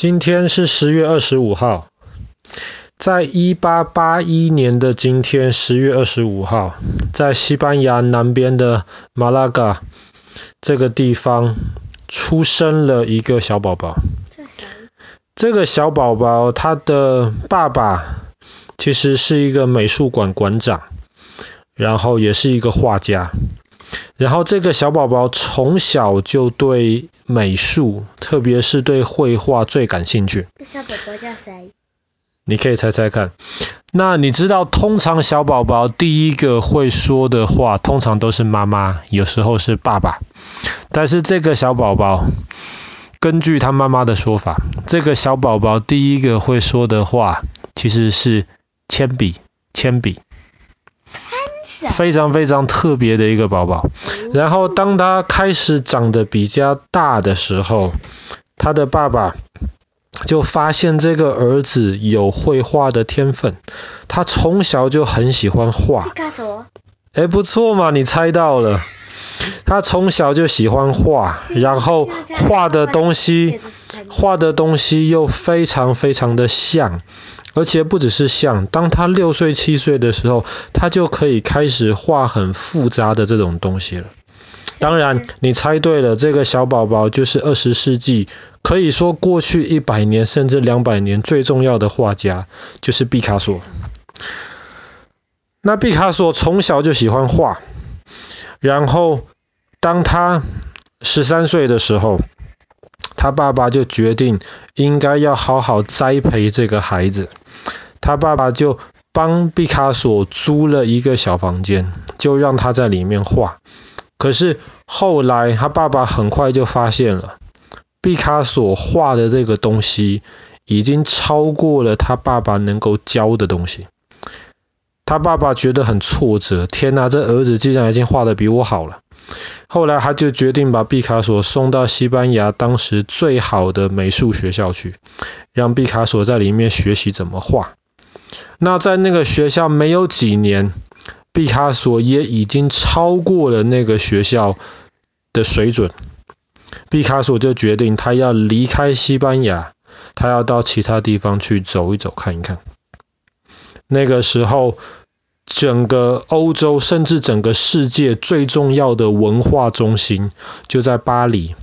今天是十月二十五号，在一八八一年的今天，十月二十五号，在西班牙南边的马拉嘎这个地方出生了一个小宝宝。这个小宝宝他的爸爸其实是一个美术馆馆长，然后也是一个画家。然后这个小宝宝从小就对美术，特别是对绘画最感兴趣。这小宝宝叫谁？你可以猜猜看。那你知道，通常小宝宝第一个会说的话，通常都是妈妈，有时候是爸爸。但是这个小宝宝，根据他妈妈的说法，这个小宝宝第一个会说的话，其实是铅笔，铅笔。非常非常特别的一个宝宝。然后当他开始长得比较大的时候，他的爸爸就发现这个儿子有绘画的天分。他从小就很喜欢画。毕卡索。哎，不错嘛，你猜到了。他从小就喜欢画，然后画的东西，画的东西又非常非常的像。而且不只是像，当他六岁七岁的时候，他就可以开始画很复杂的这种东西了。当然，你猜对了，这个小宝宝就是二十世纪，可以说过去一百年甚至两百年最重要的画家，就是毕卡索。那毕卡索从小就喜欢画，然后当他十三岁的时候，他爸爸就决定应该要好好栽培这个孩子。他爸爸就帮毕卡索租了一个小房间，就让他在里面画。可是后来他爸爸很快就发现了，毕卡索画的这个东西已经超过了他爸爸能够教的东西。他爸爸觉得很挫折，天哪，这儿子竟然已经画得比我好了。后来他就决定把毕卡索送到西班牙当时最好的美术学校去，让毕卡索在里面学习怎么画。那在那个学校没有几年，毕卡索也已经超过了那个学校的水准。毕卡索就决定他要离开西班牙，他要到其他地方去走一走、看一看。那个时候，整个欧洲甚至整个世界最重要的文化中心就在巴黎。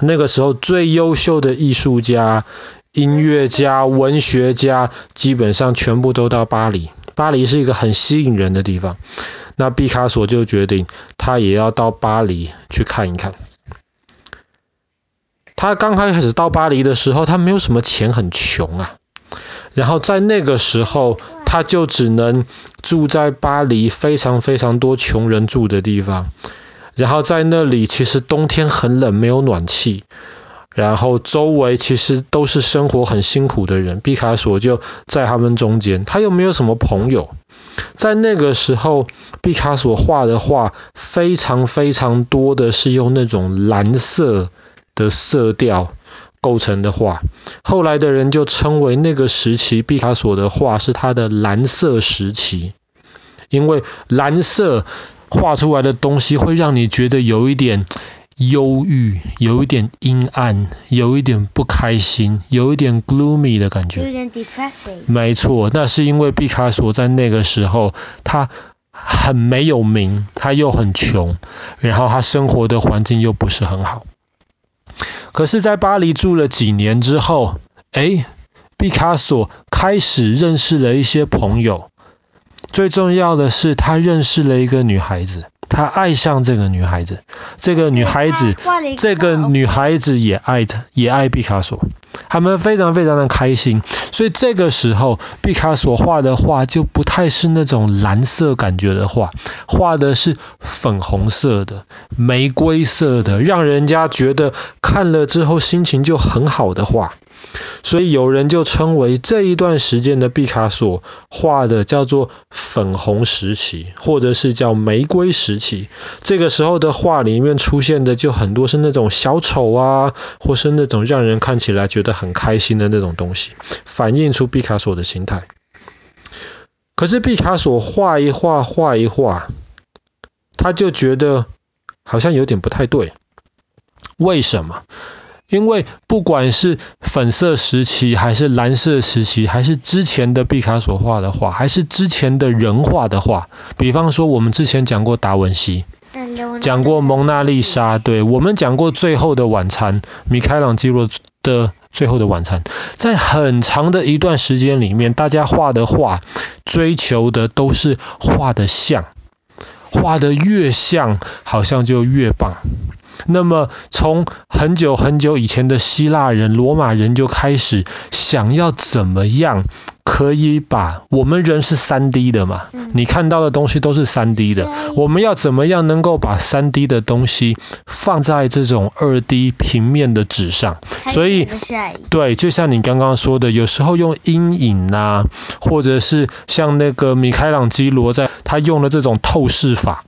那个时候，最优秀的艺术家。音乐家、文学家基本上全部都到巴黎。巴黎是一个很吸引人的地方。那毕卡索就决定，他也要到巴黎去看一看。他刚开始到巴黎的时候，他没有什么钱，很穷啊。然后在那个时候，他就只能住在巴黎非常非常多穷人住的地方。然后在那里，其实冬天很冷，没有暖气。然后周围其实都是生活很辛苦的人，毕卡索就在他们中间，他又没有什么朋友。在那个时候，毕卡索画的画非常非常多的是用那种蓝色的色调构成的画。后来的人就称为那个时期毕卡索的画是他的蓝色时期，因为蓝色画出来的东西会让你觉得有一点。忧郁，有一点阴暗，有一点不开心，有一点 gloomy 的感觉。有点 depressing。没错，那是因为毕卡索在那个时候，他很没有名，他又很穷，然后他生活的环境又不是很好。可是，在巴黎住了几年之后，哎，毕卡索开始认识了一些朋友，最重要的是，他认识了一个女孩子。他爱上这个女孩子，这个女孩子，这个女孩子也爱他，也爱毕卡索，他们非常非常的开心。所以这个时候，毕卡索画的画就不太是那种蓝色感觉的画，画的是粉红色的、玫瑰色的，让人家觉得看了之后心情就很好的画。所以有人就称为这一段时间的毕卡索画的叫做粉红时期，或者是叫玫瑰时期。这个时候的画里面出现的就很多是那种小丑啊，或是那种让人看起来觉得很开心的那种东西，反映出毕卡索的心态。可是毕卡索画一画画一画，他就觉得好像有点不太对。为什么？因为不管是粉色时期，还是蓝色时期，还是之前的毕卡索画的画，还是之前的人画的画，比方说我们之前讲过达文西，讲过蒙娜丽莎，对，我们讲过最后的晚餐，米开朗基罗的最后的晚餐，在很长的一段时间里面，大家画的画，追求的都是画的像，画的越像，好像就越棒。那么，从很久很久以前的希腊人、罗马人就开始想要怎么样可以把我们人是三 D 的嘛？你看到的东西都是三 D 的，我们要怎么样能够把三 D 的东西放在这种二 D 平面的纸上？所以，对，就像你刚刚说的，有时候用阴影啊，或者是像那个米开朗基罗在他用了这种透视法。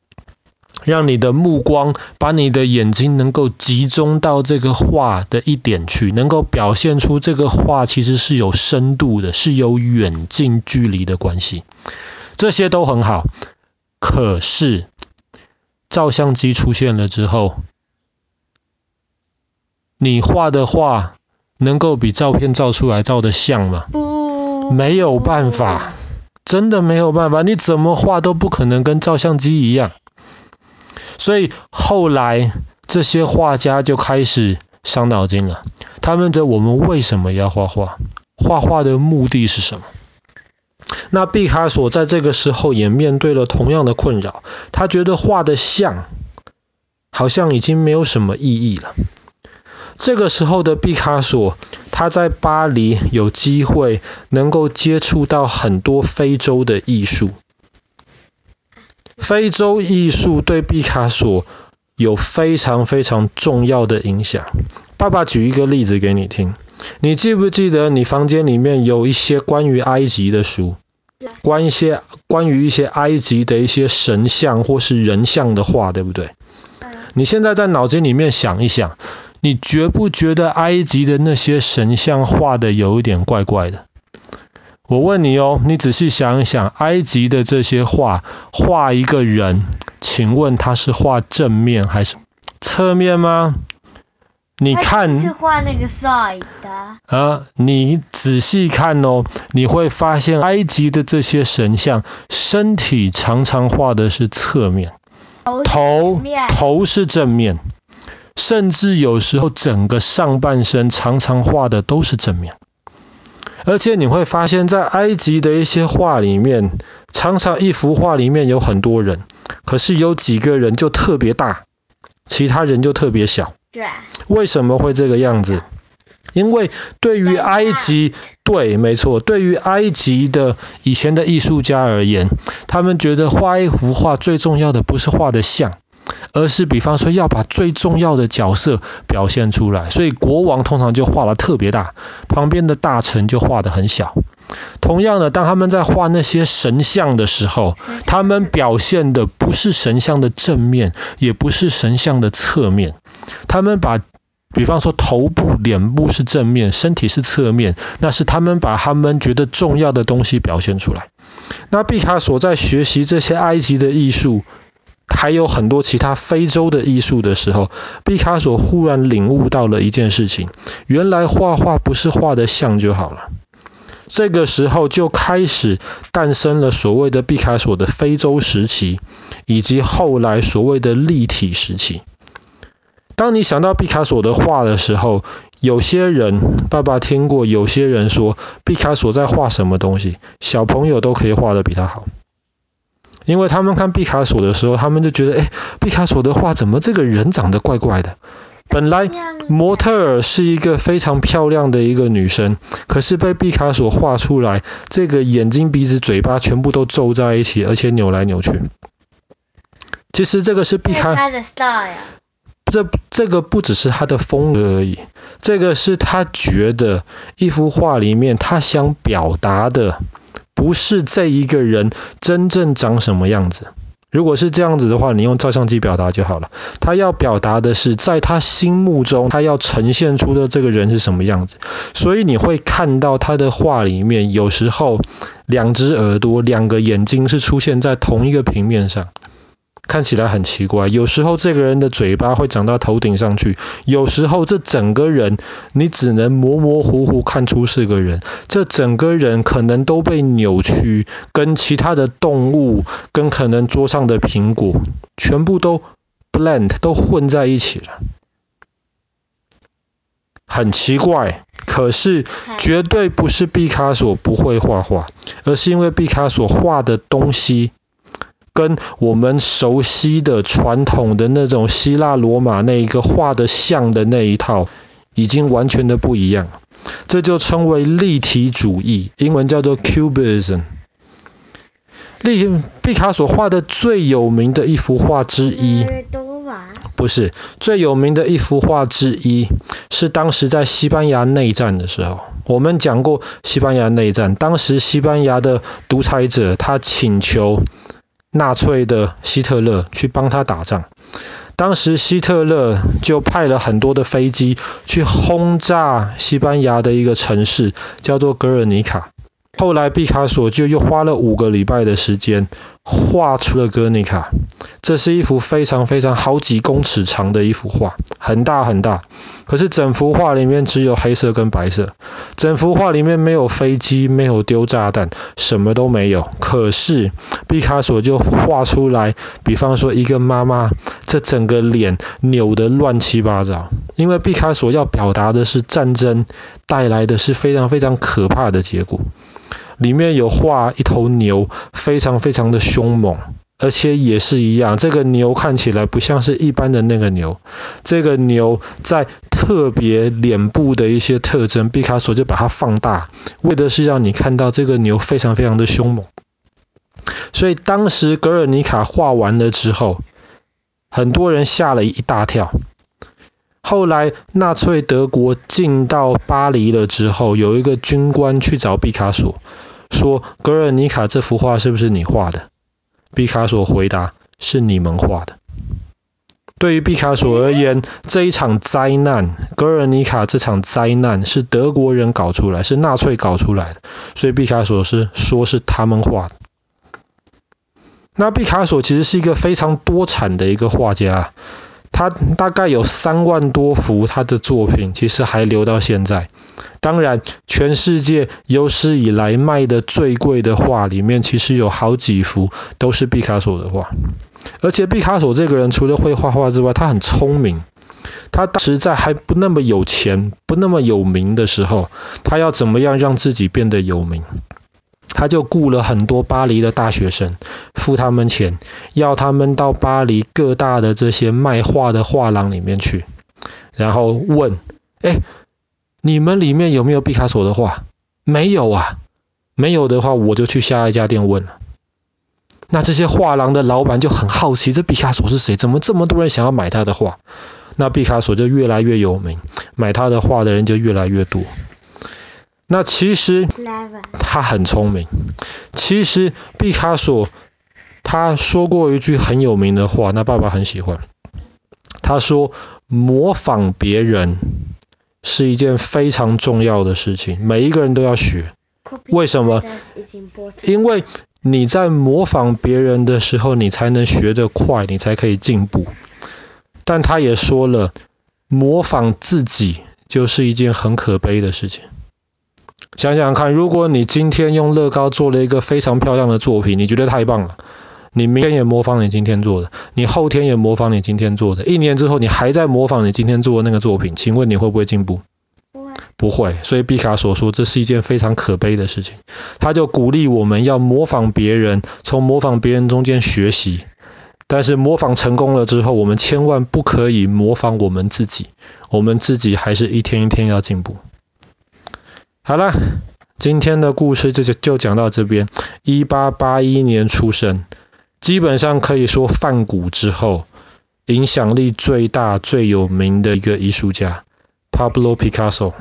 让你的目光把你的眼睛能够集中到这个画的一点去，能够表现出这个画其实是有深度的，是有远近距离的关系。这些都很好，可是照相机出现了之后，你画的画能够比照片照出来照的像吗？没有办法，真的没有办法，你怎么画都不可能跟照相机一样。所以后来这些画家就开始伤脑筋了。他们的我们为什么要画画？画画的目的是什么？那毕卡索在这个时候也面对了同样的困扰。他觉得画的像好像已经没有什么意义了。这个时候的毕卡索，他在巴黎有机会能够接触到很多非洲的艺术。非洲艺术对毕卡索有非常非常重要的影响。爸爸举一个例子给你听，你记不记得你房间里面有一些关于埃及的书，关一些关于一些埃及的一些神像或是人像的画，对不对？你现在在脑筋里面想一想，你觉不觉得埃及的那些神像画的有一点怪怪的？我问你哦，你仔细想一想，埃及的这些画，画一个人，请问他是画正面还是侧面吗？你看，是画那个 side 的。啊，你仔细看哦，你会发现埃及的这些神像，身体常常画的是侧面，头头是正面，甚至有时候整个上半身常常画的都是正面。而且你会发现在埃及的一些画里面，常常一幅画里面有很多人，可是有几个人就特别大，其他人就特别小。对。为什么会这个样子？因为对于埃及，对，没错，对于埃及的以前的艺术家而言，他们觉得画一幅画最重要的不是画的像。而是比方说要把最重要的角色表现出来，所以国王通常就画得特别大，旁边的大臣就画得很小。同样的，当他们在画那些神像的时候，他们表现的不是神像的正面，也不是神像的侧面，他们把，比方说头部、脸部是正面，身体是侧面，那是他们把他们觉得重要的东西表现出来。那毕卡索在学习这些埃及的艺术。还有很多其他非洲的艺术的时候，毕卡索忽然领悟到了一件事情：原来画画不是画的像就好了。这个时候就开始诞生了所谓的毕卡索的非洲时期，以及后来所谓的立体时期。当你想到毕卡索的画的时候，有些人，爸爸听过，有些人说毕卡索在画什么东西，小朋友都可以画得比他好。因为他们看毕卡索的时候，他们就觉得，哎，毕卡索的画怎么这个人长得怪怪的？本来模特儿是一个非常漂亮的一个女生，可是被毕卡索画出来，这个眼睛、鼻子、嘴巴全部都皱在一起，而且扭来扭去。其实这个是毕卡，这这个不只是他的风格而已，这个是他觉得一幅画里面他想表达的。不是这一个人真正长什么样子。如果是这样子的话，你用照相机表达就好了。他要表达的是，在他心目中，他要呈现出的这个人是什么样子。所以你会看到他的画里面，有时候两只耳朵、两个眼睛是出现在同一个平面上。看起来很奇怪。有时候这个人的嘴巴会长到头顶上去，有时候这整个人你只能模模糊糊看出是个人。这整个人可能都被扭曲，跟其他的动物，跟可能桌上的苹果，全部都 blend 都混在一起了，很奇怪。可是绝对不是毕卡索不会画画，而是因为毕卡索画的东西。跟我们熟悉的传统的那种希腊罗马那一个画的像的那一套，已经完全的不一样，这就称为立体主义，英文叫做 Cubism。立毕卡索画的最有名的一幅画之一，不是最有名的一幅画之一，是当时在西班牙内战的时候，我们讲过西班牙内战，当时西班牙的独裁者他请求。纳粹的希特勒去帮他打仗，当时希特勒就派了很多的飞机去轰炸西班牙的一个城市，叫做格尔尼卡。后来毕卡索就又花了五个礼拜的时间画出了格尔尼卡。这是一幅非常非常好几公尺长的一幅画，很大很大。可是整幅画里面只有黑色跟白色，整幅画里面没有飞机，没有丢炸弹，什么都没有。可是毕卡索就画出来，比方说一个妈妈，这整个脸扭得乱七八糟。因为毕卡索要表达的是战争带来的是非常非常可怕的结果。里面有画一头牛，非常非常的凶猛。而且也是一样，这个牛看起来不像是一般的那个牛，这个牛在特别脸部的一些特征，毕卡索就把它放大，为的是让你看到这个牛非常非常的凶猛。所以当时格尔尼卡画完了之后，很多人吓了一大跳。后来纳粹德国进到巴黎了之后，有一个军官去找毕卡索，说：“格尔尼卡这幅画是不是你画的？”毕卡索回答：“是你们画的。”对于毕卡索而言，这一场灾难——格尔尼卡这场灾难，是德国人搞出来，是纳粹搞出来的，所以毕卡索是说是他们画的。那毕卡索其实是一个非常多产的一个画家，他大概有三万多幅他的作品，其实还留到现在。当然，全世界有史以来卖的最贵的画里面，其实有好几幅都是毕卡索的画。而且毕卡索这个人除了会画画之外，他很聪明。他当时在还不那么有钱、不那么有名的时候，他要怎么样让自己变得有名？他就雇了很多巴黎的大学生，付他们钱，要他们到巴黎各大的这些卖画的画廊里面去，然后问：哎。你们里面有没有毕卡索的画？没有啊，没有的话，我就去下一家店问了。那这些画廊的老板就很好奇，这毕卡索是谁？怎么这么多人想要买他的画？那毕卡索就越来越有名，买他的画的人就越来越多。那其实他很聪明。其实毕卡索他说过一句很有名的话，那爸爸很喜欢。他说：“模仿别人。”是一件非常重要的事情，每一个人都要学。为什么？因为你在模仿别人的时候，你才能学得快，你才可以进步。但他也说了，模仿自己就是一件很可悲的事情。想想看，如果你今天用乐高做了一个非常漂亮的作品，你觉得太棒了。你明天也模仿你今天做的，你后天也模仿你今天做的，一年之后你还在模仿你今天做的那个作品，请问你会不会进步？不会。不会。所以毕卡索说这是一件非常可悲的事情，他就鼓励我们要模仿别人，从模仿别人中间学习。但是模仿成功了之后，我们千万不可以模仿我们自己，我们自己还是一天一天要进步。好了，今天的故事就就就讲到这边。一八八一年出生。基本上可以说，泛古之后影响力最大、最有名的一个艺术家，Pablo Picasso。